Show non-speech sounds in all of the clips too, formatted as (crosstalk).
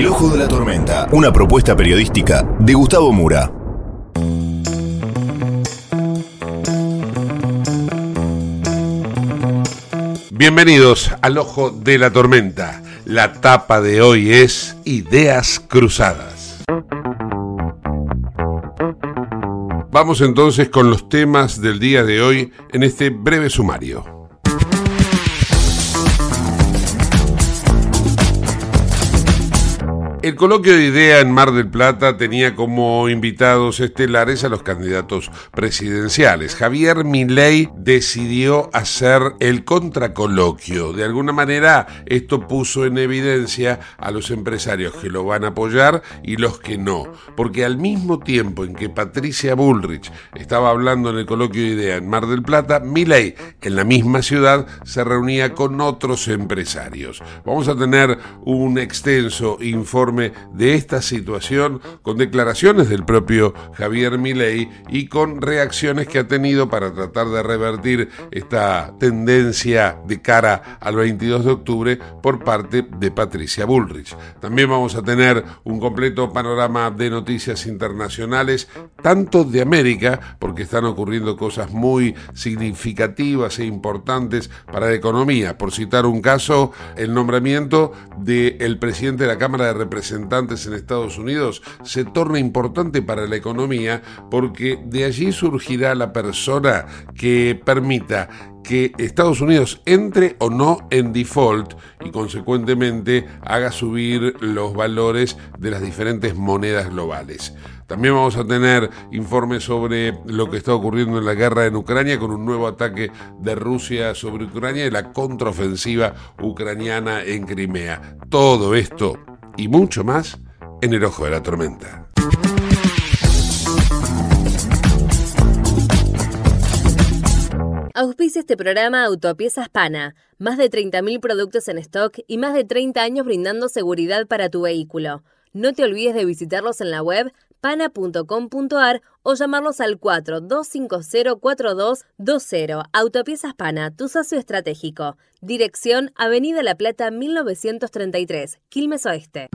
El Ojo de la Tormenta, una propuesta periodística de Gustavo Mura. Bienvenidos al Ojo de la Tormenta. La tapa de hoy es Ideas Cruzadas. Vamos entonces con los temas del día de hoy en este breve sumario. El coloquio de idea en Mar del Plata tenía como invitados estelares a los candidatos presidenciales. Javier Milei decidió hacer el contracoloquio. De alguna manera esto puso en evidencia a los empresarios que lo van a apoyar y los que no. Porque al mismo tiempo en que Patricia Bullrich estaba hablando en el coloquio de idea en Mar del Plata, Milei en la misma ciudad se reunía con otros empresarios. Vamos a tener un extenso informe de esta situación con declaraciones del propio Javier Milei y con reacciones que ha tenido para tratar de revertir esta tendencia de cara al 22 de octubre por parte de Patricia Bullrich. También vamos a tener un completo panorama de noticias internacionales, tanto de América, porque están ocurriendo cosas muy significativas e importantes para la economía. Por citar un caso, el nombramiento del presidente de la Cámara de Representantes en Estados Unidos se torna importante para la economía porque de allí surgirá la persona que permita que Estados Unidos entre o no en default y consecuentemente haga subir los valores de las diferentes monedas globales. También vamos a tener informes sobre lo que está ocurriendo en la guerra en Ucrania con un nuevo ataque de Rusia sobre Ucrania y la contraofensiva ucraniana en Crimea. Todo esto y mucho más en el ojo de la tormenta. Auspicia este programa Autopiezas Pana. Más de 30.000 productos en stock y más de 30 años brindando seguridad para tu vehículo. No te olvides de visitarlos en la web pana.com.ar o llamarlos al 42504220. Autopiezas Pana, tu socio estratégico. Dirección Avenida La Plata 1933, Quilmes Oeste.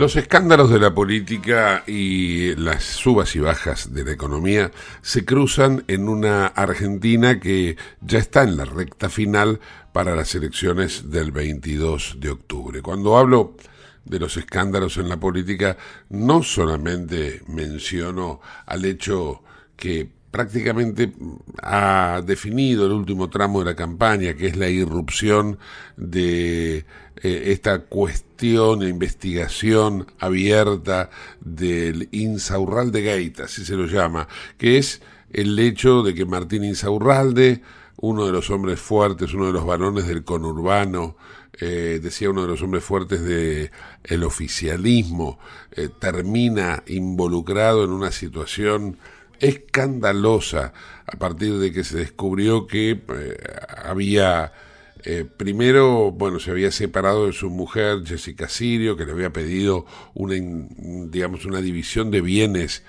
Los escándalos de la política y las subas y bajas de la economía se cruzan en una Argentina que ya está en la recta final para las elecciones del 22 de octubre. Cuando hablo de los escándalos en la política, no solamente menciono al hecho que prácticamente ha definido el último tramo de la campaña, que es la irrupción de eh, esta cuestión de investigación abierta del Insaurralde Gate, así se lo llama, que es el hecho de que Martín Insaurralde, uno de los hombres fuertes, uno de los varones del conurbano, eh, decía uno de los hombres fuertes de el oficialismo, eh, termina involucrado en una situación escandalosa a partir de que se descubrió que eh, había primero, bueno, se había separado de su mujer Jessica Sirio, que le había pedido una, digamos, una división de bienes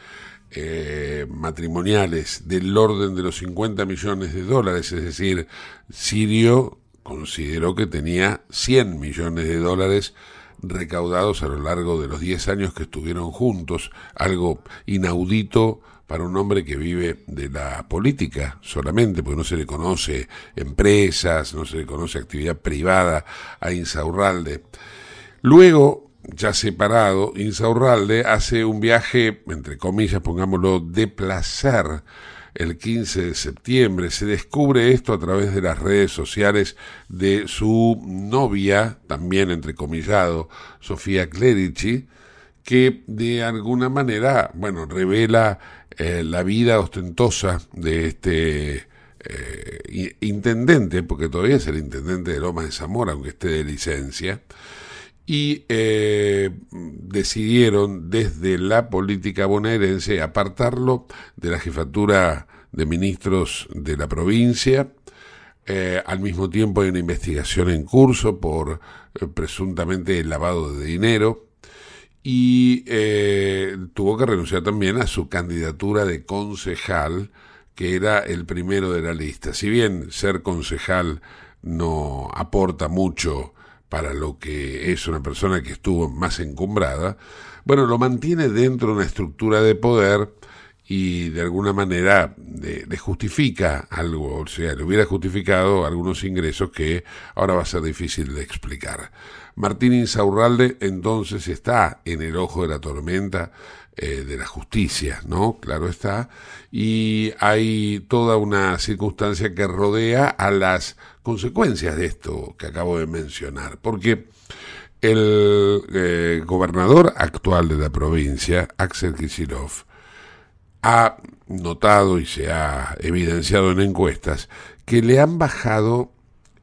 eh, matrimoniales del orden de los 50 millones de dólares, es decir, Sirio consideró que tenía 100 millones de dólares recaudados a lo largo de los 10 años que estuvieron juntos, algo inaudito para un hombre que vive de la política solamente, porque no se le conoce empresas, no se le conoce actividad privada a Insaurralde. Luego, ya separado, Insaurralde hace un viaje, entre comillas, pongámoslo, de placer el 15 de septiembre. Se descubre esto a través de las redes sociales de su novia, también entrecomillado, Sofía Clerici, que de alguna manera, bueno, revela eh, la vida ostentosa de este eh, intendente, porque todavía es el intendente de Loma de Zamora, aunque esté de licencia, y eh, decidieron desde la política bonaerense apartarlo de la jefatura de ministros de la provincia. Eh, al mismo tiempo hay una investigación en curso por eh, presuntamente el lavado de dinero y tuvo que renunciar también a su candidatura de concejal, que era el primero de la lista. Si bien ser concejal no aporta mucho para lo que es una persona que estuvo más encumbrada, bueno, lo mantiene dentro de una estructura de poder y de alguna manera le justifica algo, o sea, le hubiera justificado algunos ingresos que ahora va a ser difícil de explicar. Martín Insaurralde entonces está en el ojo de la tormenta eh, de la justicia, ¿no? Claro está. Y hay toda una circunstancia que rodea a las consecuencias de esto que acabo de mencionar, porque el eh, gobernador actual de la provincia, Axel Kicillof, ha notado y se ha evidenciado en encuestas que le han bajado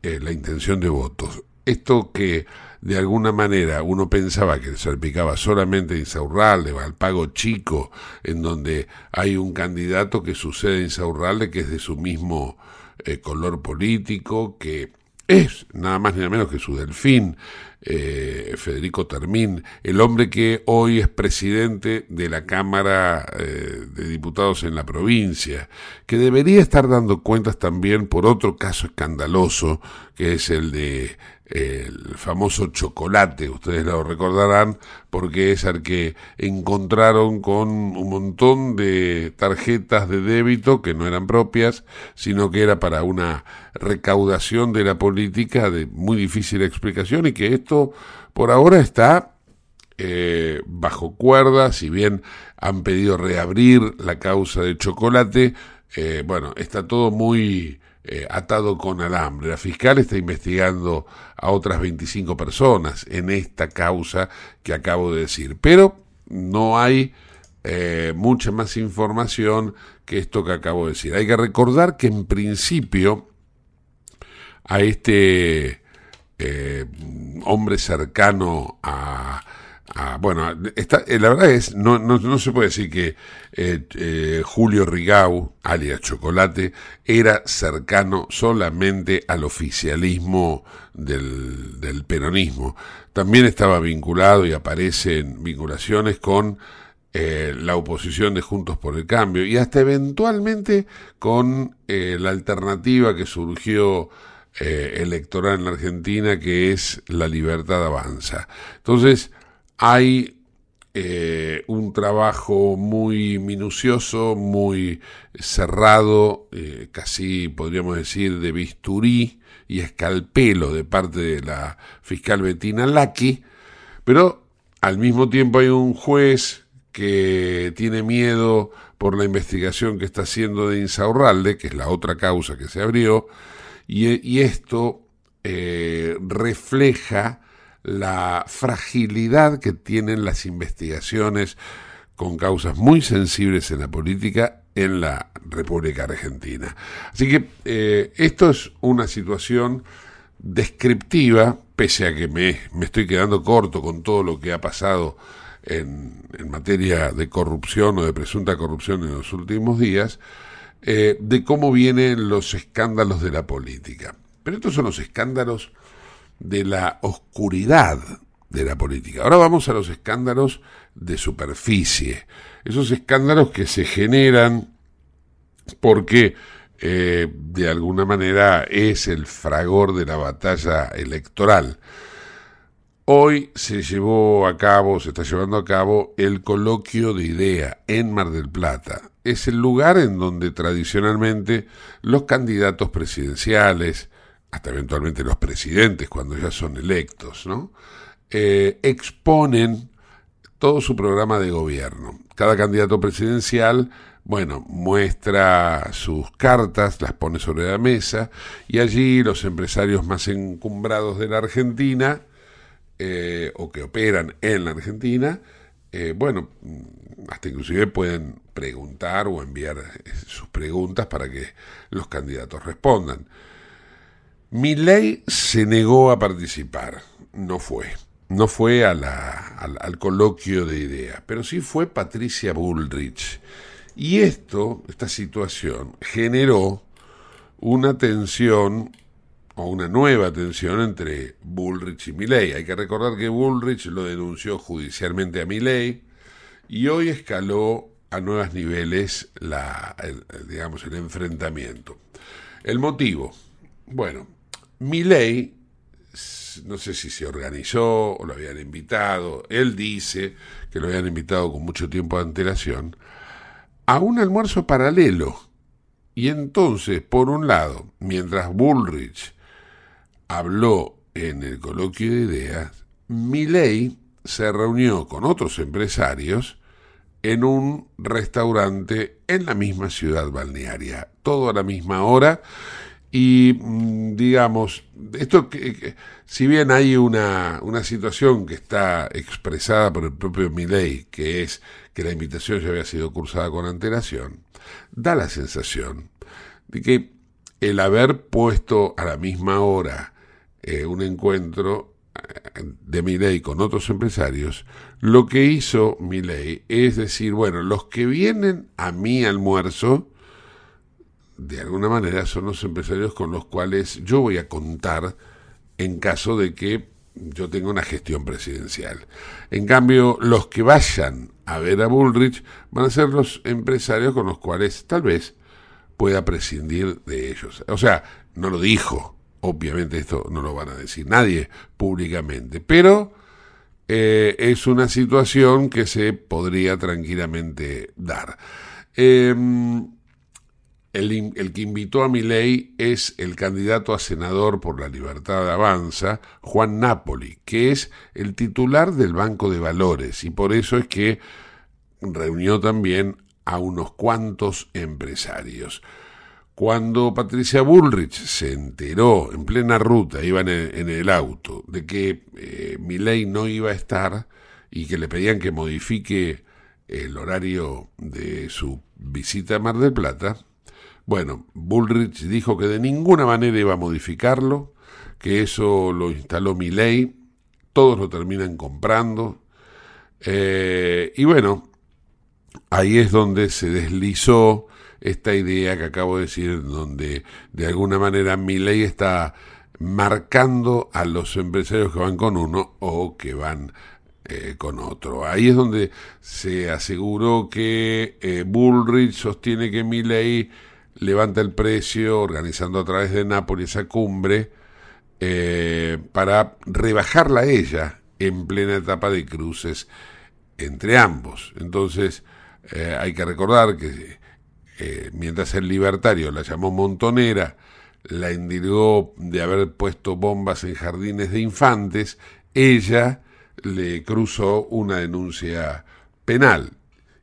eh, la intención de votos. Esto que de alguna manera uno pensaba que salpicaba solamente Insaurralde al pago chico, en donde hay un candidato que sucede en Insaurralde que es de su mismo eh, color político, que es nada más ni nada menos que su delfín, eh, Federico Termín, el hombre que hoy es presidente de la Cámara eh, de Diputados en la provincia, que debería estar dando cuentas también por otro caso escandaloso, que es el de el famoso chocolate, ustedes lo recordarán, porque es el que encontraron con un montón de tarjetas de débito que no eran propias, sino que era para una recaudación de la política de muy difícil explicación y que esto por ahora está eh, bajo cuerda, si bien han pedido reabrir la causa de chocolate, eh, bueno, está todo muy eh, atado con alambre. La fiscal está investigando a otras 25 personas en esta causa que acabo de decir, pero no hay eh, mucha más información que esto que acabo de decir. Hay que recordar que en principio a este eh, hombre cercano a Ah, bueno, eh, la verdad es, no, no, no, se puede decir que eh, eh, Julio Rigau, alias Chocolate, era cercano solamente al oficialismo del, del peronismo. También estaba vinculado y aparecen vinculaciones con la oposición de Juntos por el Cambio y hasta eventualmente con la alternativa que surgió electoral en la Argentina, que es la libertad avanza. Entonces, hay eh, un trabajo muy minucioso, muy cerrado, eh, casi podríamos decir de bisturí y escalpelo de parte de la fiscal Bettina Laki, pero al mismo tiempo hay un juez que tiene miedo por la investigación que está haciendo de Insaurralde, que es la otra causa que se abrió, y, esto eh, refleja la fragilidad que tienen las investigaciones con causas muy sensibles en la política en la República Argentina. Así que eh, esto es una situación descriptiva, pese a que me, me, estoy quedando corto con todo lo que ha pasado en, en materia de corrupción o de presunta corrupción en los últimos días, eh, de cómo vienen los escándalos de la política. Pero estos son los escándalos de la oscuridad de la política. Ahora vamos a los escándalos de superficie. Esos escándalos que se generan porque eh, de alguna manera es el fragor de la batalla electoral. Hoy se llevó a cabo, se está llevando a cabo el coloquio de idea en Mar del Plata. Es el lugar en donde tradicionalmente los candidatos presidenciales, hasta eventualmente los presidentes cuando ya son electos, ¿no? Eh, exponen todo su programa de gobierno. Cada candidato presidencial, bueno, muestra sus cartas, las pone sobre la mesa y allí los empresarios más encumbrados de la Argentina, eh, o que operan en la Argentina, eh, bueno, hasta inclusive pueden preguntar o enviar eh, sus preguntas para que los candidatos respondan. Ley se negó a participar, no fue. No fue a al, al, coloquio de ideas, pero sí fue Patricia Bullrich. Y esto, esta situación, generó una tensión o una nueva tensión entre Bullrich y Milley. Hay que recordar que Bullrich lo denunció judicialmente a Milley y hoy escaló a nuevos niveles la, digamos, el enfrentamiento. El motivo, bueno, Milley, no sé si se organizó o lo habían invitado, él dice que lo habían invitado con mucho tiempo de antelación, a un almuerzo paralelo. Y entonces, por un lado, mientras Bullrich habló en el coloquio de ideas, Milei se reunió con otros empresarios en un restaurante en la misma ciudad balnearia, todo a la misma hora. Y mm, digamos, esto que, si bien hay una, una situación que está expresada por el propio Milei, que es que la invitación ya había sido cursada con antelación, da la sensación de que el haber puesto a la misma hora eh, un encuentro eh, de Miley con otros empresarios, lo que hizo Milei es decir, bueno, los que vienen a mi almuerzo, de alguna manera son los empresarios con los cuales yo voy a contar en caso de que yo tenga una gestión presidencial. En cambio, los que vayan a ver a Bullrich van a ser los empresarios con los cuales tal vez pueda prescindir de ellos. O sea, no lo dijo, Obviamente esto no lo van a decir nadie públicamente, pero eh, es una situación que se podría tranquilamente dar. Em, el, que invitó a mi ley es el candidato a senador por la libertad de Avanza, Juan Napoli, que es el titular del Banco de Valores, y por eso es que reunió también a unos cuantos empresarios. Cuando Patricia Bullrich se enteró en plena ruta, iba en el, auto, de que eh, Milei no iba a estar y que le pedían que modifique el horario de su visita a Mar del Plata, bueno, Bullrich dijo que de ninguna manera iba a modificarlo, que eso lo instaló Milei, todos lo terminan comprando, eh, y bueno, ahí es donde se deslizó esta idea que acabo de decir, donde de alguna manera mi ley está marcando a los empresarios que van con uno o que van eh, con otro. Ahí es donde se aseguró que eh, Bullrich sostiene que mi ley levanta el precio organizando a través de Nápoles esa cumbre eh, para rebajarla a ella en plena etapa de cruces entre ambos. Entonces hay que recordar que eh, mientras el libertario la llamó montonera, la indigó de haber puesto bombas en jardines de infantes, ella le cruzó una denuncia penal.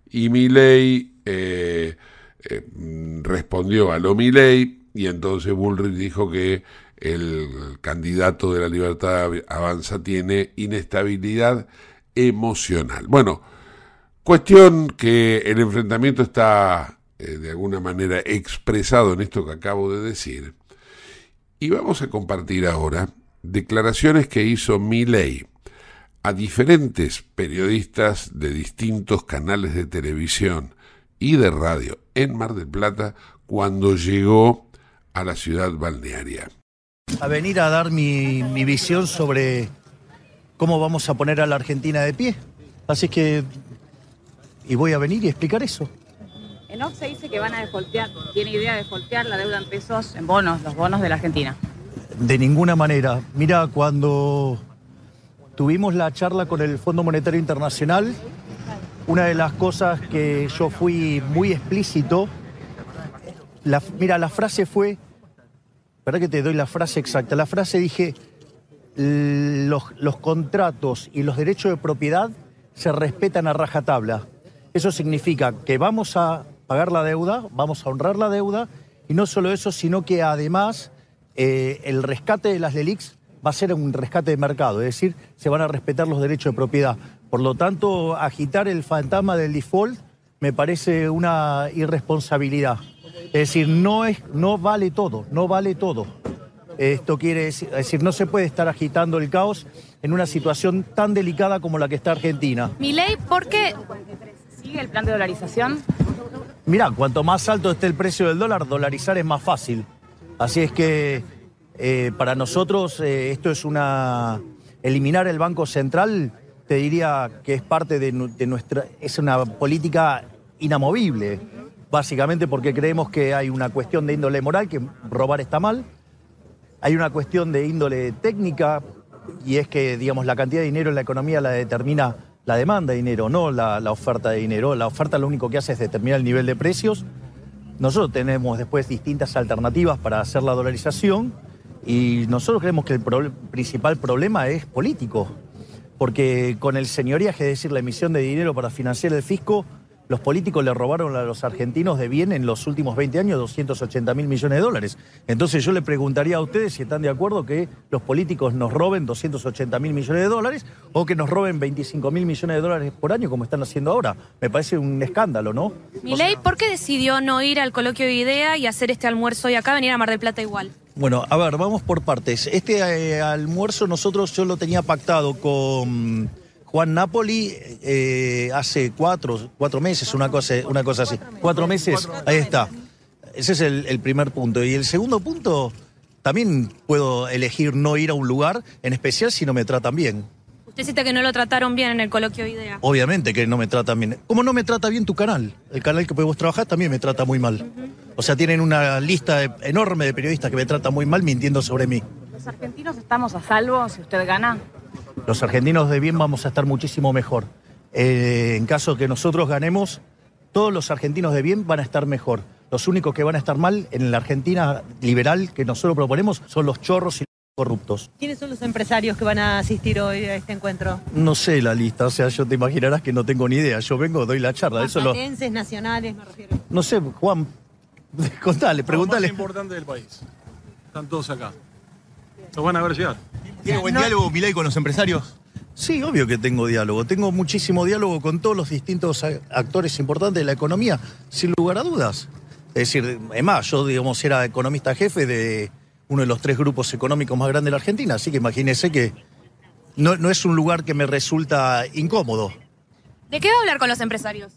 Y Milei eh, eh, respondió a lo Milei y entonces Bullrich dijo que el candidato de la libertad avanza tiene inestabilidad emocional. Bueno, cuestión que el enfrentamiento está eh, de alguna manera expresado en esto que acabo de decir. Y vamos a compartir ahora declaraciones que hizo Milley a diferentes periodistas de distintos canales de televisión y de radio en Mar del Plata cuando llegó a la ciudad balnearia. A venir a dar mi, mi visión sobre cómo vamos a poner a la Argentina de pie. Así que, y voy a venir y explicar eso. En OXE dice que van a defoltear, tiene idea de defoltear la deuda en pesos en bonos, los bonos de la Argentina. De ninguna manera. Mira, cuando tuvimos la charla con el Fondo Monetario Internacional, una de las cosas que yo fui muy explícito, mira, la frase fue, ¿verdad que te doy la frase exacta? La frase dije, los, los contratos y los derechos de propiedad se respetan a rajatabla. Eso significa que vamos a pagar la deuda, vamos a honrar la deuda, y no solo eso, sino que además eh, el rescate de las LELIX va a ser un rescate de mercado, es decir, se van a respetar los derechos de propiedad. Por lo tanto, agitar el fantasma del default me parece una irresponsabilidad. Es decir, no, es, no vale todo, no vale todo. Esto quiere decir, es decir, no se puede estar agitando el caos en una situación tan delicada como la que está Argentina. Milei, ¿por qué? ¿Sigue el plan de dolarización? Mirá, cuanto más alto esté el precio del dólar, dolarizar es más fácil. Así es que eh, para nosotros eh, esto es una... Eliminar el Banco Central, te diría que es parte de, nu- de nuestra... Es una política inamovible, básicamente porque creemos que hay una cuestión de índole moral, que robar está mal, hay una cuestión de índole técnica y es que, digamos, la cantidad de dinero en la economía la determina la demanda de dinero, no la, oferta de dinero. La oferta lo único que hace es determinar el nivel de precios. Nosotros tenemos después distintas alternativas para hacer la dolarización y nosotros creemos que el principal problema es político, porque con el señoriaje, es decir, la emisión de dinero para financiar el fisco, los políticos le robaron a los argentinos de bien en los últimos 20 años 280 mil millones de dólares. Entonces yo le preguntaría a ustedes si están de acuerdo que los políticos nos roben 280 mil millones de dólares o que nos roben 25 mil millones de dólares por año como están haciendo ahora. Me parece un escándalo, ¿no? Milei, ¿por qué decidió no ir al coloquio de idea y hacer este almuerzo hoy acá, venir a Mar del Plata igual? Bueno, a ver, vamos por partes. Este eh, almuerzo nosotros yo lo tenía pactado con Juan Napoli eh, hace cuatro, cuatro meses, una cosa, una cosa así. Cuatro meses, ahí está. Ese es el, el primer punto. Y el segundo punto, también puedo elegir no ir a un lugar, en especial si no me tratan bien. Usted cita que no lo trataron bien en el coloquio de idea. Obviamente que no me tratan bien. ¿Cómo no me trata bien tu canal? El canal que vos trabajás también me trata muy mal. O sea, tienen una lista enorme de periodistas que me tratan muy mal mintiendo sobre mí. ¿Los argentinos estamos a salvo si usted gana? Los argentinos de bien vamos a estar muchísimo mejor. Eh, en caso que nosotros ganemos, todos los argentinos de bien van a estar mejor. Los únicos que van a estar mal en la Argentina liberal que nosotros proponemos son los chorros y los corruptos. ¿Quiénes son los empresarios que van a asistir hoy a este encuentro? No sé la lista, o sea, yo te imaginarás que no tengo ni idea. Yo vengo, doy la charla. Eso lo, nacionales, me refiero. no sé, Juan, (laughs) contale, Lo pregúntale. más importante del país. Están todos acá. Los van a ver llegar. ¿Tiene buen diálogo Milei con los empresarios? Sí, obvio que tengo diálogo. Tengo muchísimo diálogo con todos los distintos actores importantes de la economía, sin lugar a dudas. Es decir, es más, yo, digamos, era economista jefe de uno de los tres grupos económicos más grandes de la Argentina, así que imagínese que no, no es un lugar que me resulta incómodo. ¿De qué va a hablar con los empresarios?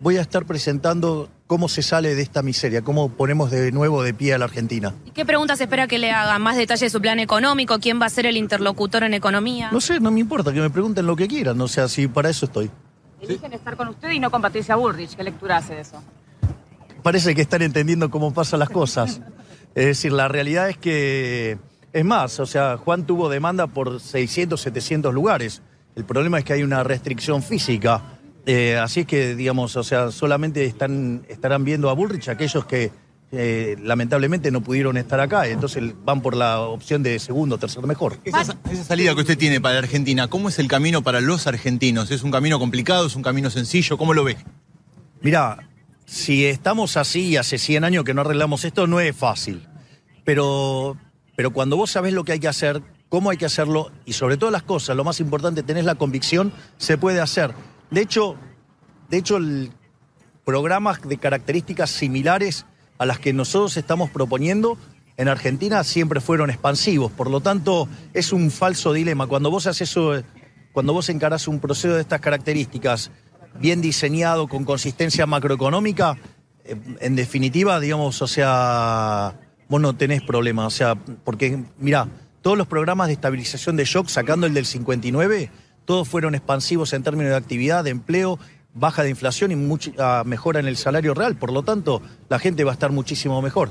Voy a estar presentando cómo se sale de esta miseria, cómo ponemos de nuevo de pie a la Argentina. ¿Y qué preguntas espera que le hagan? ¿Más detalle de su plan económico? ¿Quién va a ser el interlocutor en economía? No sé, no me importa, que me pregunten lo que quieran, o sea, si para eso estoy. Eligen estar con usted y no con Patricia Bullrich. ¿Qué lectura hace de eso? parece que están entendiendo cómo pasan las cosas. (laughs) Es decir, la realidad es que, es más, o sea, Juan tuvo demanda por 600, 700 lugares. El problema es que hay una restricción física. Eh, así es que, digamos, o sea, solamente están, estarán viendo a Bullrich aquellos que eh, lamentablemente no pudieron estar acá. Entonces van por la opción de segundo tercer mejor. Esa, esa salida que usted tiene para la Argentina, ¿cómo es el camino para los argentinos? ¿Es un camino complicado? ¿Es un camino sencillo? ¿Cómo lo ve? Mirá, si estamos así hace 100 años que no arreglamos esto, no es fácil. Pero, pero cuando vos sabés lo que hay que hacer, cómo hay que hacerlo y sobre todas las cosas, lo más importante, tenés la convicción, se puede hacer. De hecho, de hecho programas de características similares a las que nosotros estamos proponiendo en Argentina siempre fueron expansivos. Por lo tanto, es un falso dilema. Cuando vos haces eso, cuando vos encarás un proceso de estas características, bien diseñado, con consistencia macroeconómica, eh, en definitiva, digamos, o sea, vos no tenés problema. O sea, porque, mirá, todos los programas de estabilización de shock, sacando el del 59, todos fueron expansivos en términos de actividad, de empleo, baja de inflación y mucha mejora en el salario real. Por lo tanto, la gente va a estar muchísimo mejor.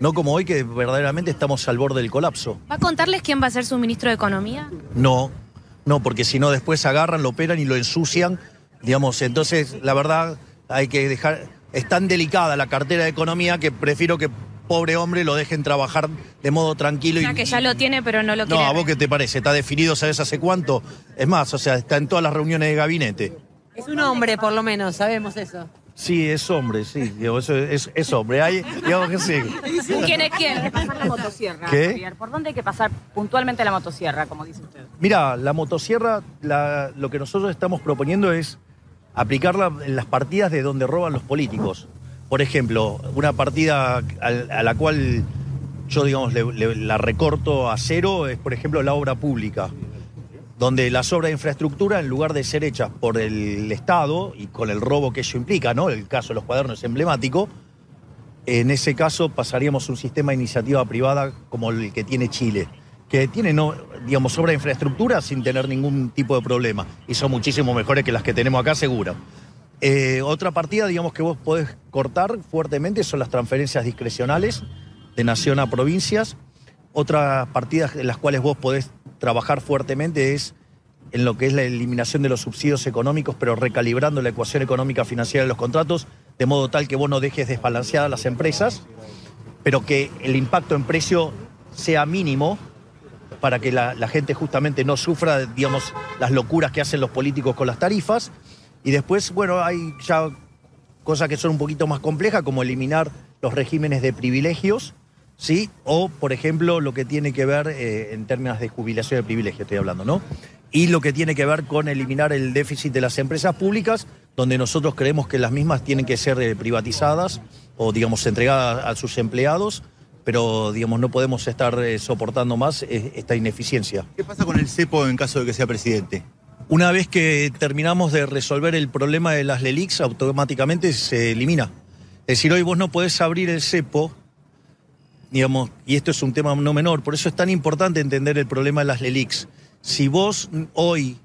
No como hoy que verdaderamente estamos al borde del colapso. ¿Va a contarles quién va a ser su ministro de Economía? No, no, porque si no después agarran, lo operan y lo ensucian. Digamos, entonces la verdad hay que dejar. Es tan delicada la cartera de economía que prefiero que pobre hombre lo dejen trabajar de modo tranquilo. O sea, y, que ya lo tiene, pero no lo no, quiere. ¿a vos qué te parece? ¿Está definido, sabes hace cuánto? Es más, o sea, está en todas las reuniones de gabinete. Es un hombre, por lo menos, sabemos eso. Sí, es hombre, sí, digo, eso es, es hombre. Hay, digamos que sí. (laughs) ¿Quién es quién? pasar la motosierra, ¿Qué? Javier? ¿Por dónde hay que pasar puntualmente la motosierra, como dice usted? Mira, la motosierra, la- lo que nosotros estamos proponiendo es aplicarla en las partidas de donde roban los políticos. Por ejemplo, una partida a, la cual yo, digamos, la recorto a cero es, por ejemplo, la obra pública, donde las obras de infraestructura, en lugar de ser hechas por el Estado y con el robo que ello implica, ¿no? El caso de los cuadernos es emblemático, en ese caso pasaríamos a un sistema de iniciativa privada como el que tiene Chile, que tiene, no, digamos, obra de infraestructura sin tener ningún tipo de problema. Y son muchísimo mejores que las que tenemos acá, seguro. Eh, otra partida, digamos, que vos podés cortar fuertemente son las transferencias discrecionales de nación a provincias. Otras partidas en las cuales vos podés trabajar fuertemente es en lo que es la eliminación de los subsidios económicos, pero recalibrando la ecuación económica financiera de los contratos, de modo tal que vos no dejes desbalanceadas las empresas, pero que el impacto en precio sea mínimo para que la, gente justamente no sufra, digamos, las locuras que hacen los políticos con las tarifas. Y después, bueno, hay ya cosas que son un poquito más complejas, como eliminar los regímenes de privilegios, ¿sí? O, por ejemplo, lo que tiene que ver eh, en términos de jubilación de privilegio, estoy hablando, ¿no? Y lo que tiene que ver con eliminar el déficit de las empresas públicas, donde nosotros creemos que las mismas tienen que ser eh, privatizadas o, digamos, entregadas a sus empleados, pero, digamos, no podemos estar eh, soportando más eh, esta ineficiencia. ¿Qué pasa con el cepo en caso de que sea presidente? Una vez que terminamos de resolver el problema de las LELIX, automáticamente se elimina. Es decir, hoy vos no podés abrir el cepo, digamos, y esto es un tema no menor, por eso es tan importante entender el problema de las LELIX. Si vos hoy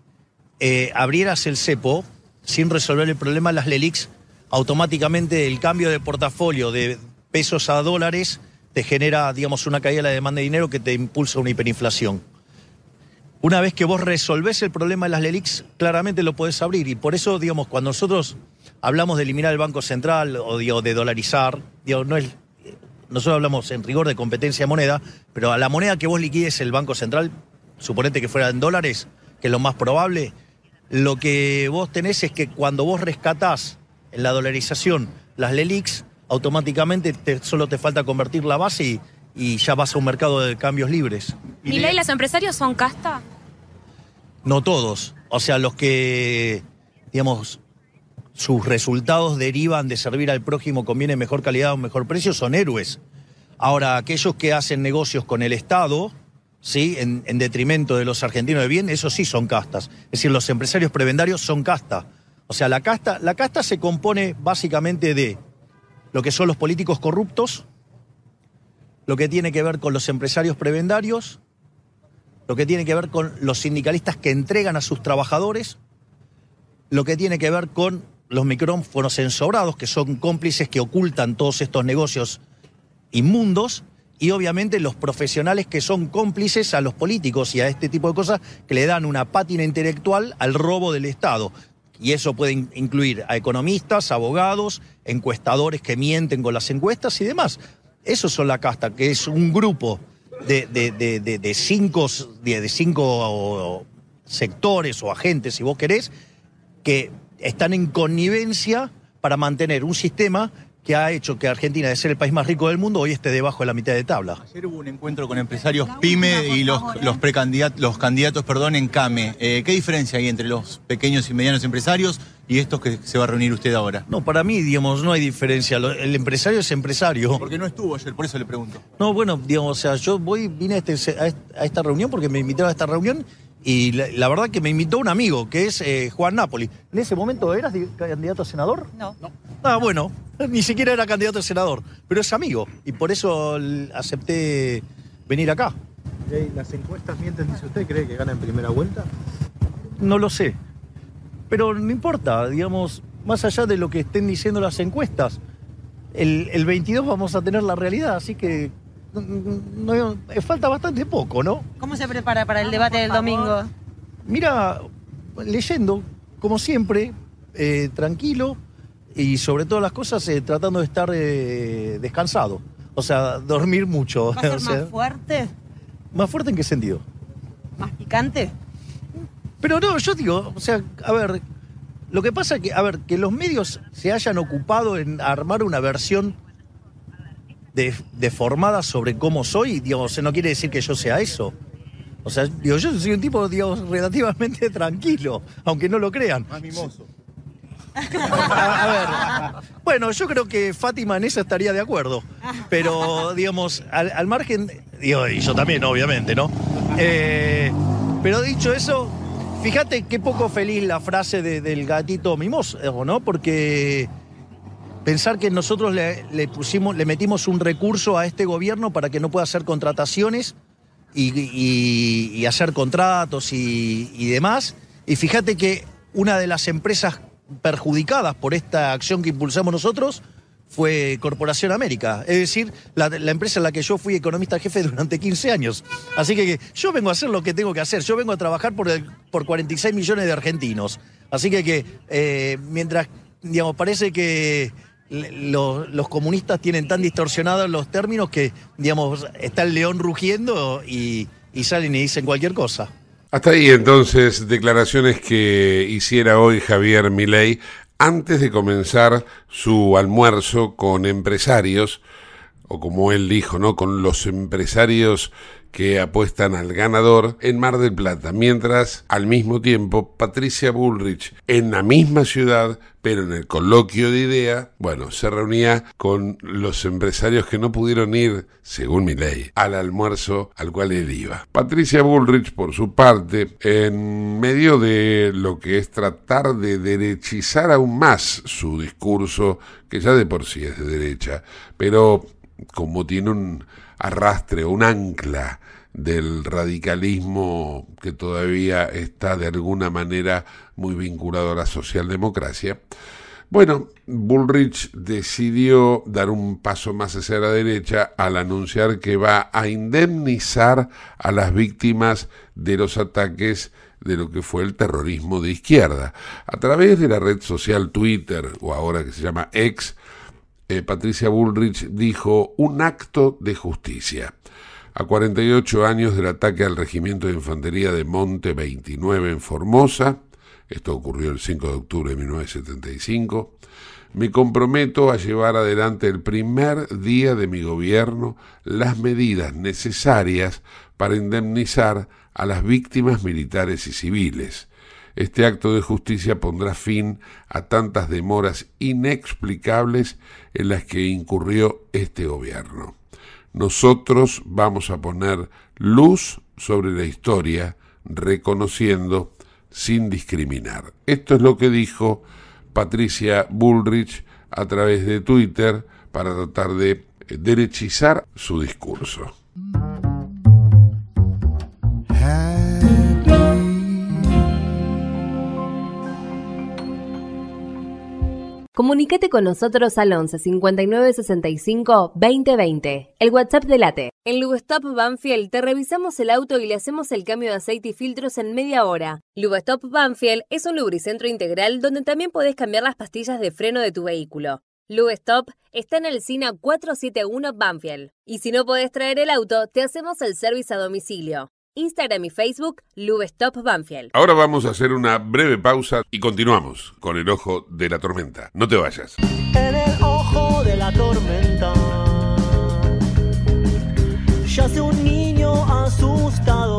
eh, abrieras el cepo sin resolver el problema de las LELIX, automáticamente el cambio de portafolio de pesos a dólares te genera, digamos, una caída de la demanda de dinero que te impulsa una hiperinflación. Una vez que vos resolvés el problema de las LELIX, claramente lo podés abrir. Y por eso, digamos, cuando nosotros hablamos de eliminar el Banco Central o de dolarizar, digo, no es, nosotros hablamos en rigor de competencia de moneda, pero a la moneda que vos liquides el Banco Central, suponete que fuera en dólares, que es lo más probable, lo que vos tenés es que cuando vos rescatás en la dolarización las LELIX, automáticamente te- solo te falta convertir la base y, y ya vas a un mercado de cambios libres. ¿Y ley, los empresarios son casta? No todos. O sea, los que, digamos, sus resultados derivan de servir al prójimo con bien mejor calidad o mejor precio son héroes. Ahora, aquellos que hacen negocios con el Estado, ¿sí? En, en detrimento de los argentinos de bien, esos sí son castas. Es decir, los empresarios prebendarios son casta. O sea, la casta, la casta se compone básicamente de lo que son los políticos corruptos, lo que tiene que ver con los empresarios prebendarios, lo que tiene que ver con los sindicalistas que entregan a sus trabajadores, lo que tiene que ver con los micrófonos ensobrados, que son cómplices que ocultan todos estos negocios inmundos, y obviamente los profesionales que son cómplices a los políticos y a este tipo de cosas que le dan una pátina intelectual al robo del Estado. Y eso puede in- incluir a economistas, abogados, encuestadores que mienten con las encuestas y demás. Esos son la casta, que es un grupo de, de- cinco, cinco sectores o agentes, si vos querés, que están en connivencia para mantener un sistema que ha hecho que Argentina, de ser el país más rico del mundo, hoy esté debajo de la mitad de tabla. Ayer hubo un encuentro con empresarios PYME y los, los, precandidatos, los candidatos perdón, en CAME. Eh, ¿Qué diferencia hay entre los pequeños y medianos empresarios y estos que se va a reunir usted ahora? No, para mí, digamos, no hay diferencia. El empresario es empresario. Porque no estuvo ayer, por eso le pregunto. No, bueno, digamos, o sea, yo voy, vine a, este- a est- a esta reunión porque me invitaron a esta reunión Y la, la verdad que me invitó un amigo, que es eh, Juan Napoli. ¿En ese momento eras di- candidato a senador? No. Ah, bueno, (laughs) ni siquiera era candidato a senador, pero es amigo. Y por eso acepté venir acá. ¿Las encuestas mienten, dice usted? ¿Cree que gana en primera vuelta? No lo sé. Pero no importa, digamos, más allá de lo que estén diciendo las encuestas, el, el 22 vamos a tener la realidad, así que no- no- falta bastante poco, ¿no? ¿Cómo se prepara para el debate del domingo? Mira, leyendo, como siempre, eh, tranquilo y sobre todas las cosas eh, tratando de estar eh, descansado. O sea, dormir mucho. ¿Va a ser (laughs) O sea, más fuerte? ¿Más fuerte en qué sentido? ¿Más picante? Pero no, yo digo, o sea, a ver, lo que pasa es que, a ver, que los medios se hayan ocupado en armar una versión de- deformada sobre cómo soy, digamos, no quiere decir que yo sea eso. O sea, digo, yo soy un tipo, digamos, relativamente (laughs) tranquilo, aunque no lo crean. Más mimoso. A, a ver, bueno, yo creo que Fátima en eso estaría de acuerdo. Pero, digamos, al, al margen, digo, y yo también, obviamente, ¿no? Eh, pero dicho eso, fíjate qué poco feliz la frase de- del gatito mimoso, ¿no? Porque pensar que nosotros le, pusimos, le metimos un recurso a este gobierno para que no pueda hacer contrataciones y, hacer contratos y, demás. Y fíjate que una de las empresas perjudicadas por esta acción que impulsamos nosotros fue Corporación América, es decir, la, la empresa en la que yo fui economista jefe durante 15 años. Así que yo vengo a hacer lo que tengo que hacer, yo vengo a trabajar por, el- por 46 millones de argentinos. Así que, que eh, mientras, digamos, parece que los comunistas tienen tan distorsionados los términos que, digamos, está el león rugiendo y, y salen y dicen cualquier cosa. Hasta ahí entonces declaraciones que hiciera hoy Javier Milei antes de comenzar su almuerzo con empresarios, o como él dijo, ¿no? Con los empresarios que apuestan al ganador en Mar del Plata, mientras al mismo tiempo Patricia Bullrich en la misma ciudad, pero en el coloquio de idea, bueno, se reunía con los empresarios que no pudieron ir, según mi ley, al almuerzo al cual él iba. Patricia Bullrich, por su parte, en medio de lo que es tratar de derechizar aún más su discurso, que ya de por sí es de derecha, pero como tiene un arrastre, un ancla del radicalismo que todavía está de alguna manera muy vinculado a la socialdemocracia. Bueno, Bullrich decidió dar un paso más hacia la derecha al anunciar que va a indemnizar a las víctimas de los ataques de lo que fue el terrorismo de izquierda. A través de la red social Twitter, o ahora que se llama X, eh, Patricia Bullrich dijo un acto de justicia. A 48 años del ataque al regimiento de infantería de Monte 29 en Formosa, esto ocurrió el 5 de octubre de 1975, me comprometo a llevar adelante el primer día de mi gobierno las medidas necesarias para indemnizar a las víctimas militares y civiles. Este acto de justicia pondrá fin a tantas demoras inexplicables en las que incurrió este gobierno. Nosotros vamos a poner luz sobre la historia, reconociendo sin discriminar. Esto es lo que dijo Patricia Bullrich a través de Twitter para tratar de derechizar su discurso. Comunicate con nosotros al 11 59 65 2020, el WhatsApp de Late. En Lubestop Banfield te revisamos el auto y le hacemos el cambio de aceite y filtros en media hora. Lubestop Banfield es un lubricentro integral donde también podés cambiar las pastillas de freno de tu vehículo. Lubestop está en el SINA 471 Banfield. Y si no podés traer el auto, te hacemos el servicio a domicilio. Instagram y Facebook, Lubestop Banfield. Ahora vamos a hacer una breve pausa y continuamos con el ojo de la tormenta. No te vayas. En el ojo de la tormenta yace un niño asustado.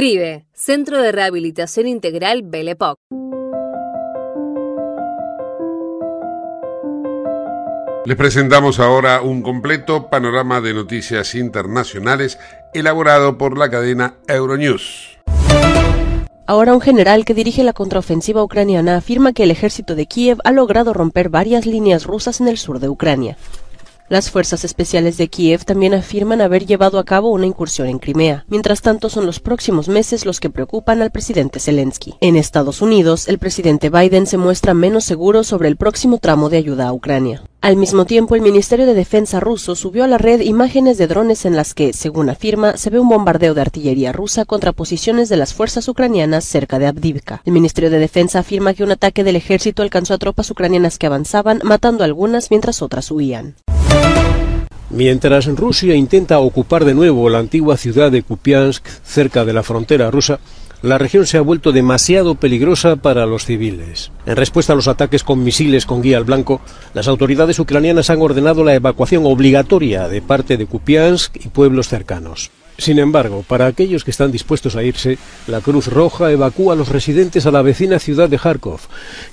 CRIBE, Centro de Rehabilitación Integral Belepoc. Les presentamos ahora un completo panorama de noticias internacionales elaborado por la cadena Euronews. Ahora un general que dirige la contraofensiva ucraniana afirma que el ejército de Kiev ha logrado romper varias líneas rusas en el sur de Ucrania. Las fuerzas especiales de Kiev también afirman haber llevado a cabo una incursión en Crimea. Mientras tanto, son los próximos meses los que preocupan al presidente Zelensky. En Estados Unidos, el presidente Biden se muestra menos seguro sobre el próximo tramo de ayuda a Ucrania. Al mismo tiempo, el Ministerio de Defensa ruso subió a la red imágenes de drones en las que, según afirma, se ve un bombardeo de artillería rusa contra posiciones de las fuerzas ucranianas cerca de Avdivka. El Ministerio de Defensa afirma que un ataque del ejército alcanzó a tropas ucranianas que avanzaban, matando a algunas mientras otras huían. Mientras Rusia intenta ocupar de nuevo la antigua ciudad de Kupiansk, cerca de la frontera rusa, la región se ha vuelto demasiado peligrosa para los civiles. En respuesta a los ataques con misiles con guía al blanco, las autoridades ucranianas han ordenado la evacuación obligatoria de parte de Kupiansk y pueblos cercanos. Sin embargo, para aquellos que están dispuestos a irse, la Cruz Roja evacúa a los residentes a la vecina ciudad de Kharkov,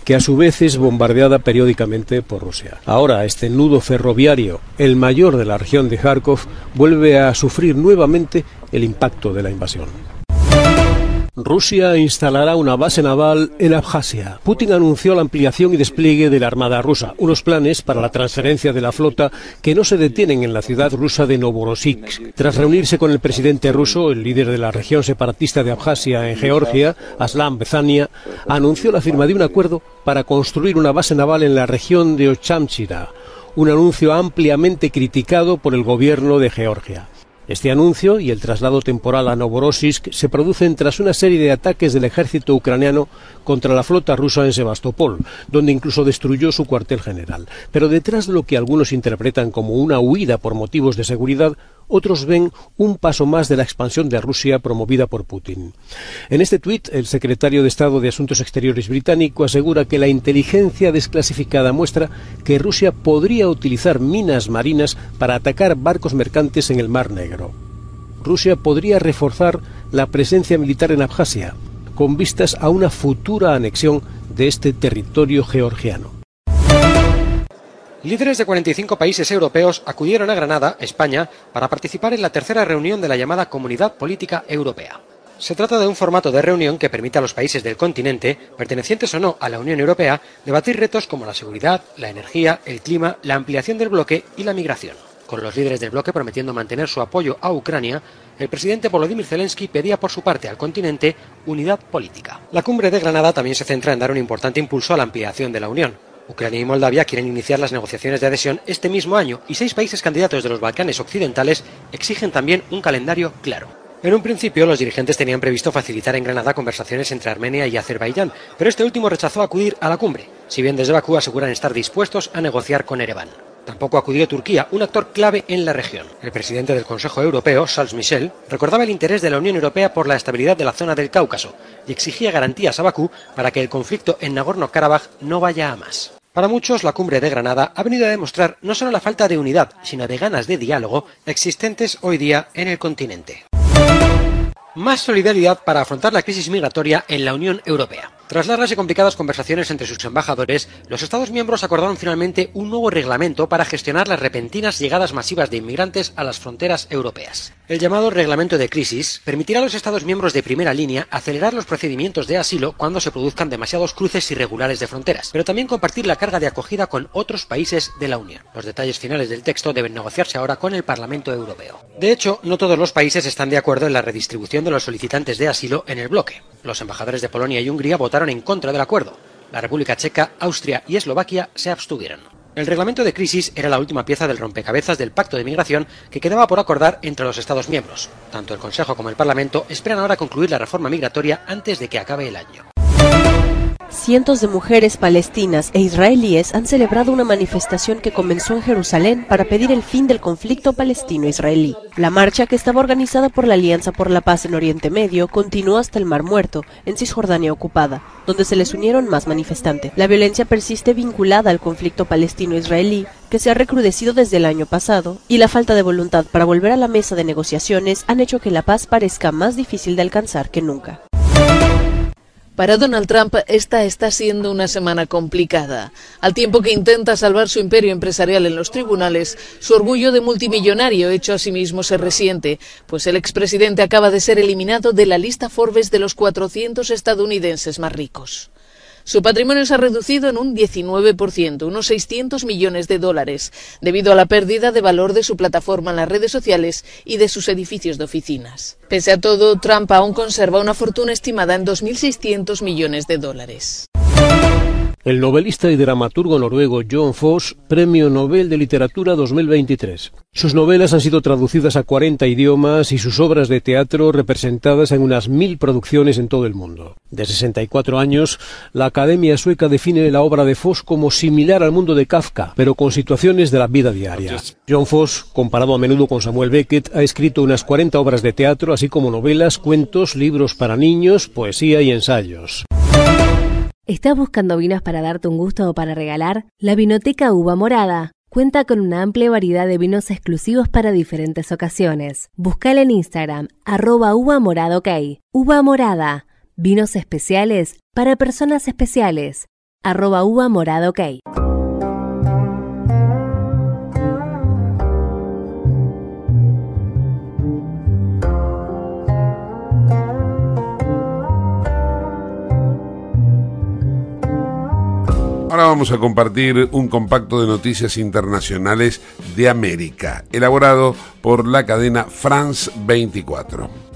que a su vez es bombardeada periódicamente por Rusia. Ahora, este nudo ferroviario, el mayor de la región de Kharkov, vuelve a sufrir nuevamente el impacto de la invasión. Rusia instalará una base naval en Abjasia. Putin anunció la ampliación y despliegue de la Armada rusa, unos planes para la transferencia de la flota que no se detienen en la ciudad rusa de Novorossiysk. Tras reunirse con el presidente ruso, el líder de la región separatista de Abjasia en Georgia, Aslan Bezania, anunció la firma de un acuerdo para construir una base naval en la región de Ochamchira, un anuncio ampliamente criticado por el gobierno de Georgia. Este anuncio y el traslado temporal a Novorossiysk se producen tras una serie de ataques del ejército ucraniano contra la flota rusa en Sebastopol, donde incluso destruyó su cuartel general. Pero detrás de lo que algunos interpretan como una huida por motivos de seguridad, otros ven un paso más de la expansión de Rusia promovida por Putin. En este tuit, el secretario de Estado de Asuntos Exteriores británico asegura que la inteligencia desclasificada muestra que Rusia podría utilizar minas marinas para atacar barcos mercantes en el Mar Negro. Rusia podría reforzar la presencia militar en Abjasia, con vistas a una futura anexión de este territorio georgiano. Líderes de 45 países europeos acudieron a Granada, España, para participar en la tercera reunión de la llamada Comunidad Política Europea. Se trata de un formato de reunión que permite a los países del continente, pertenecientes o no a la Unión Europea, debatir retos como la seguridad, la energía, el clima, la ampliación del bloque y la migración. Con los líderes del bloque prometiendo mantener su apoyo a Ucrania, el presidente Volodymyr Zelensky pedía por su parte al continente unidad política. La cumbre de Granada también se centra en dar un importante impulso a la ampliación de la Unión. Ucrania y Moldavia quieren iniciar las negociaciones de adhesión este mismo año y seis países candidatos de los Balcanes occidentales exigen también un calendario claro. En un principio, los dirigentes tenían previsto facilitar en Granada conversaciones entre Armenia y Azerbaiyán, pero este último rechazó acudir a la cumbre, si bien desde Bakú aseguran estar dispuestos a negociar con Ereván. Tampoco acudió Turquía, un actor clave en la región. El presidente del Consejo Europeo, Charles Michel, recordaba el interés de la Unión Europea por la estabilidad de la zona del Cáucaso y exigía garantías a Bakú para que el conflicto en Nagorno-Karabaj no vaya a más. Para muchos, la cumbre de Granada ha venido a demostrar no solo la falta de unidad, sino de ganas de diálogo existentes hoy día en el continente. Más solidaridad para afrontar la crisis migratoria en la Unión Europea. Tras largas y complicadas conversaciones entre sus embajadores, los Estados miembros acordaron finalmente un nuevo reglamento para gestionar las repentinas llegadas masivas de inmigrantes a las fronteras europeas. El llamado reglamento de crisis permitirá a los Estados miembros de primera línea acelerar los procedimientos de asilo cuando se produzcan demasiados cruces irregulares de fronteras, pero también compartir la carga de acogida con otros países de la Unión. Los detalles finales del texto deben negociarse ahora con el Parlamento Europeo. De hecho, no todos los países están de acuerdo en la redistribución de los solicitantes de asilo en el bloque. Los embajadores de Polonia y Hungría votaron en contra del acuerdo. La República Checa, Austria y Eslovaquia se abstuvieron. El reglamento de crisis era la última pieza del rompecabezas del pacto de migración que quedaba por acordar entre los Estados miembros. Tanto el Consejo como el Parlamento esperan ahora concluir la reforma migratoria antes de que acabe el año. Cientos de mujeres palestinas e israelíes han celebrado una manifestación que comenzó en Jerusalén para pedir el fin del conflicto palestino-israelí. La marcha, que estaba organizada por la Alianza por la Paz en Oriente Medio, continuó hasta el Mar Muerto, en Cisjordania ocupada, donde se les unieron más manifestantes. La violencia persiste vinculada al conflicto palestino-israelí, que se ha recrudecido desde el año pasado, y la falta de voluntad para volver a la mesa de negociaciones han hecho que la paz parezca más difícil de alcanzar que nunca. Para Donald Trump, esta está siendo una semana complicada. Al tiempo que intenta salvar su imperio empresarial en los tribunales, su orgullo de multimillonario hecho a sí mismo se resiente, pues el expresidente acaba de ser eliminado de la lista Forbes de los 400 estadounidenses más ricos. Su patrimonio se ha reducido en un 19%, unos 600 millones de dólares, debido a la pérdida de valor de su plataforma en las redes sociales y de sus edificios de oficinas. Pese a todo, Trump aún conserva una fortuna estimada en 2.600 millones de dólares. El novelista y dramaturgo noruego John Foss, Premio Nobel de Literatura 2023. Sus novelas han sido traducidas a 40 idiomas y sus obras de teatro representadas en unas mil producciones en todo el mundo. De 64 años, la Academia Sueca define la obra de Foss como similar al mundo de Kafka, pero con situaciones de la vida diaria. John Foss, comparado a menudo con Samuel Beckett, ha escrito unas 40 obras de teatro, así como novelas, cuentos, libros para niños, poesía y ensayos. ¿Estás buscando vinos para darte un gusto o para regalar? La Vinoteca Uva Morada cuenta con una amplia variedad de vinos exclusivos para diferentes ocasiones. Buscala en Instagram, arroba uva morada. Uva morada, vinos especiales para personas especiales, arroba uva morada. Ahora vamos a compartir un compacto de noticias internacionales de América, elaborado por la cadena France 24.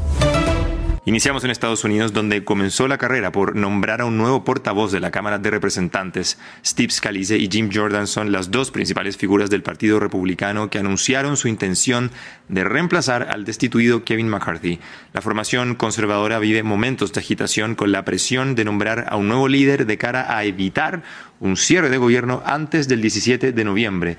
Iniciamos en Estados Unidos donde comenzó la carrera por nombrar a un nuevo portavoz de la Cámara de Representantes. Steve Scalise y Jim Jordan son las dos principales figuras del Partido Republicano que anunciaron su intención de reemplazar al destituido Kevin McCarthy. La formación conservadora vive momentos de agitación con la presión de nombrar a un nuevo líder de cara a evitar un cierre de gobierno antes del 17 de noviembre.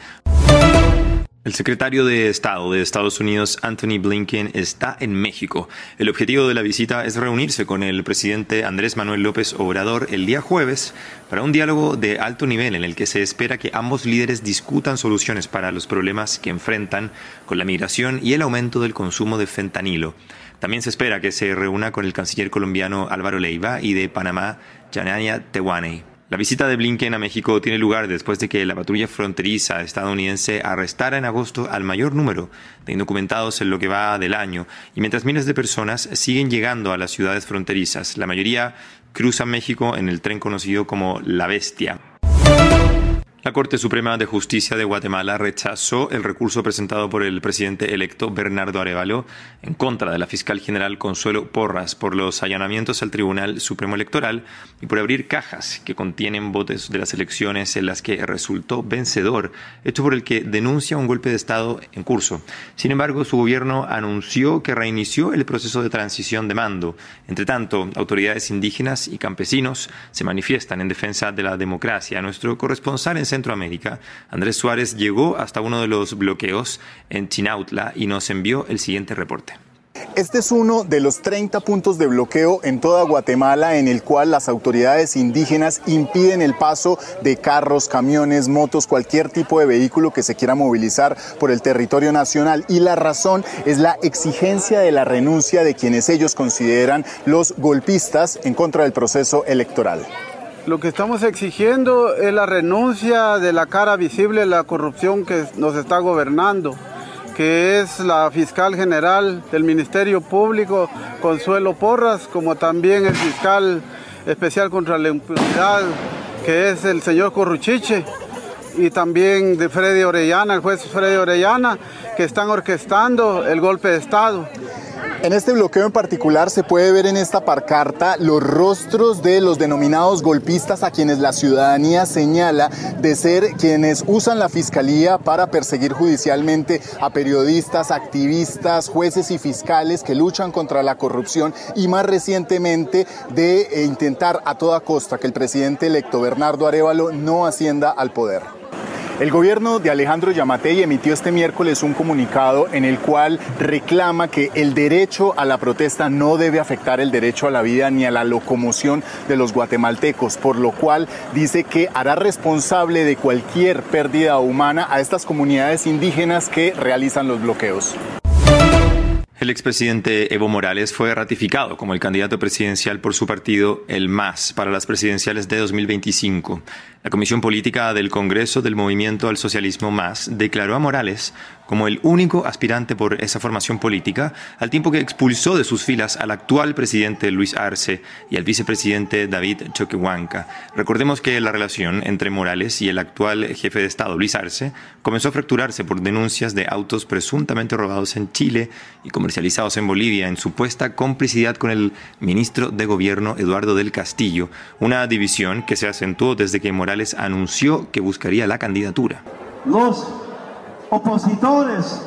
El secretario de Estado de Estados Unidos, Anthony Blinken, está en México. El objetivo de la visita es reunirse con el presidente Andrés Manuel López Obrador el día jueves para un diálogo de alto nivel en el que se espera que ambos líderes discutan soluciones para los problemas que enfrentan con la migración y el aumento del consumo de fentanilo. También se espera que se reúna con el canciller colombiano Álvaro Leiva y de Panamá, Yanaya Tewane. La visita de Blinken a México tiene lugar después de que la patrulla fronteriza estadounidense arrestara en agosto al mayor número de indocumentados en lo que va del año, y mientras miles de personas siguen llegando a las ciudades fronterizas, la mayoría cruzan México en el tren conocido como La Bestia. La Corte Suprema de Justicia de Guatemala rechazó el recurso presentado por el presidente electo Bernardo Arevalo en contra de la fiscal general Consuelo Porras por los allanamientos al Tribunal Supremo Electoral y por abrir cajas que contienen votos de las elecciones en las que resultó vencedor, hecho por el que denuncia un golpe de Estado en curso. Sin embargo, su gobierno anunció que reinició el proceso de transición de mando. Entre tanto, autoridades indígenas y campesinos se manifiestan en defensa de la democracia. Nuestro corresponsal en Centroamérica, Andrés Suárez llegó hasta uno de los bloqueos en Chinautla y nos envió el siguiente reporte. Este es uno de los 30 puntos de bloqueo en toda Guatemala en el cual las autoridades indígenas impiden el paso de carros, camiones, motos, cualquier tipo de vehículo que se quiera movilizar por el territorio nacional. Y la razón es la exigencia de la renuncia de quienes ellos consideran los golpistas en contra del proceso electoral. Lo que estamos exigiendo es la renuncia de la cara visible de la corrupción que nos está gobernando, que es la fiscal general del Ministerio Público, Consuelo Porras, como también el fiscal especial contra la impunidad, que es el señor Corruchiche, y también de Freddy Orellana, el juez Freddy Orellana, que están orquestando el golpe de Estado. En este bloqueo en particular se puede ver en esta parcarta los rostros de los denominados golpistas a quienes la ciudadanía señala de ser quienes usan la fiscalía para perseguir judicialmente a periodistas, activistas, jueces y fiscales que luchan contra la corrupción y más recientemente de eh, intentar a toda costa que el presidente electo Bernardo Arevalo no ascienda al poder. El gobierno de Alejandro Yamatei emitió este miércoles un comunicado en el cual reclama que el derecho a la protesta no debe afectar el derecho a la vida ni a la locomoción de los guatemaltecos, por lo cual dice que hará responsable de cualquier pérdida humana a estas comunidades indígenas que realizan los bloqueos. El expresidente Evo Morales fue ratificado como el candidato presidencial por su partido, el MAS, para las presidenciales de 2025. La Comisión Política del Congreso del Movimiento al Socialismo MAS declaró a Morales como el único aspirante por esa formación política, al tiempo que expulsó de sus filas al actual presidente Luis Arce y al vicepresidente David Choquehuanca. Recordemos que la relación entre Morales y el actual jefe de Estado, Luis Arce, comenzó a fracturarse por denuncias de autos presuntamente robados en Chile y comercializados en Bolivia en supuesta complicidad con el ministro de Gobierno Eduardo del Castillo, una división que se acentuó desde que Morales anunció que buscaría la candidatura. Los opositores,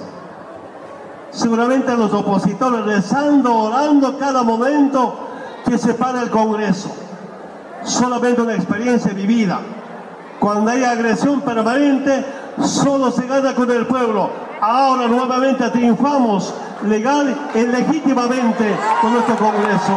seguramente los opositores rezando, orando cada momento que se para el Congreso. Solamente una experiencia vivida. Cuando hay agresión permanente, solo se gana con el pueblo. Ahora nuevamente triunfamos legal y legítimamente con nuestro Congreso.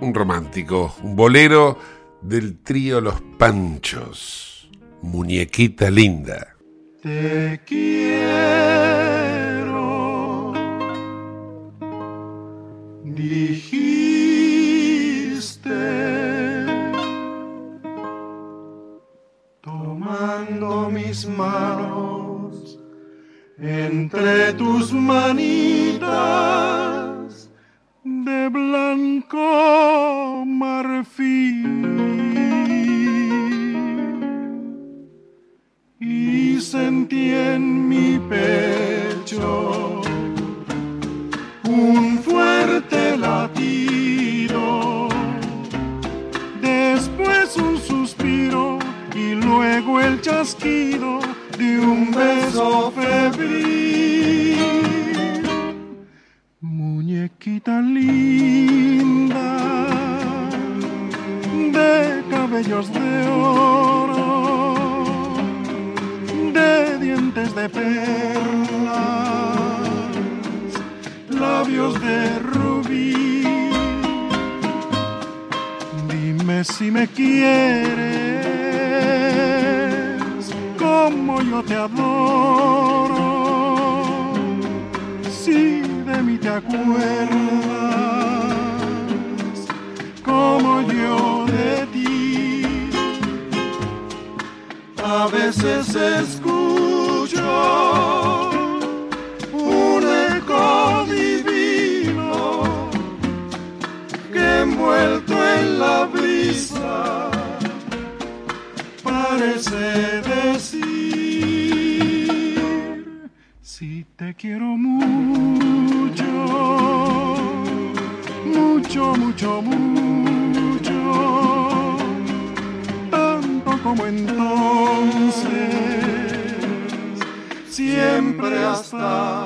un romántico, un bolero del trío Los Panchos, Muñequita Linda. Te quiero, dijiste, tomando mis manos entre tus manitas de blanco marfil. Y sentí en mi pecho un fuerte latido, después un suspiro y luego el chasquido de un beso febril muñequita linda de cabellos de oro, de dientes de perlas, labios de rubí. Dime si me quieres como yo de ti. A veces escucho un eco divino que envuelto en la brisa parece decir si te quiero mucho, tanto como entonces, siempre hasta